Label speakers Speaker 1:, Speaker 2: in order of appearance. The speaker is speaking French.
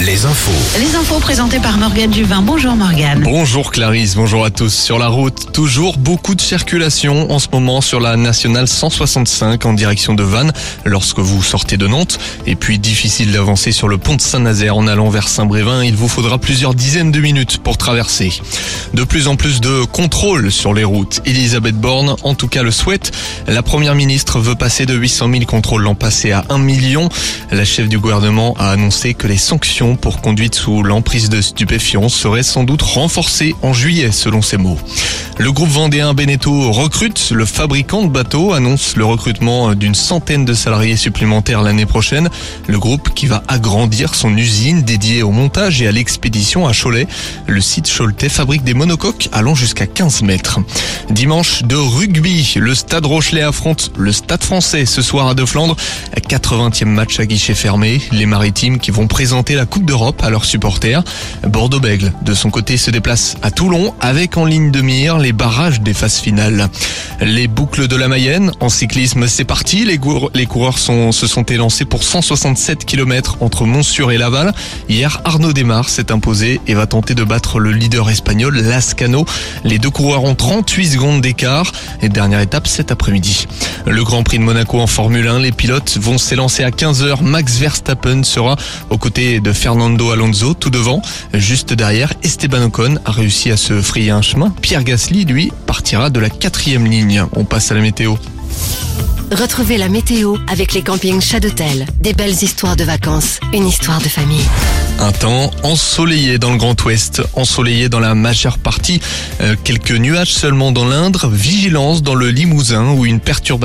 Speaker 1: Les infos.
Speaker 2: Les infos présentées par Morgane Juvin. Bonjour Morgane.
Speaker 3: Bonjour Clarisse, bonjour à tous. Sur la route, toujours beaucoup de circulation en ce moment sur la nationale 165 en direction de Vannes lorsque vous sortez de Nantes. Et puis difficile d'avancer sur le pont de Saint-Nazaire en allant vers Saint-Brévin. Il vous faudra plusieurs dizaines de minutes pour traverser. De plus en plus de contrôles sur les routes. Elisabeth Borne, en tout cas, le souhaite. La première ministre veut passer de 800 000 contrôles l'an passé à 1 million. La chef du gouvernement a annoncé que les sanctions pour conduite sous l'emprise de stupéfiants seraient sans doute renforcées en juillet, selon ses mots. Le groupe vendéen Beneteau recrute. Le fabricant de bateaux annonce le recrutement d'une centaine de salariés supplémentaires l'année prochaine. Le groupe qui va agrandir son usine dédiée au montage et à l'expédition à Cholet. Le site Choletais fabrique des monocoques allant jusqu'à 15 mètres. Dimanche de rugby, le Stade Rochelet affronte le Stade français ce soir à De Flandre. 80e match à guichet fermé. Les maritimes qui vont présenter la Coupe d'Europe à leurs supporters. Bordeaux-Bègle, de son côté, se déplace à Toulon avec en ligne de mire les barrages des phases finales. Les boucles de la Mayenne, en cyclisme, c'est parti. Les, les coureurs sont, se sont élancés pour 167 km entre Montsur et Laval. Hier, Arnaud Desmar s'est imposé et va tenter de battre le leader espagnol Lascano. Les deux coureurs ont 38 secondes d'écart. Et dernière étape cet après-midi. Le Grand Prix de Monaco en Formule 1, les pilotes vont s'élancer à 15h. Max Verstappen sera aux côtés de Fernando Alonso tout devant. Juste derrière, Esteban Ocon a réussi à se frayer un chemin. Pierre Gasly, lui, partira de la quatrième ligne. On passe à la météo.
Speaker 4: Retrouvez la météo avec les campings Chadotel. Des belles histoires de vacances, une histoire de famille.
Speaker 3: Un temps ensoleillé dans le Grand Ouest, ensoleillé dans la majeure partie. Euh, quelques nuages seulement dans l'Indre, vigilance dans le Limousin où une perturbation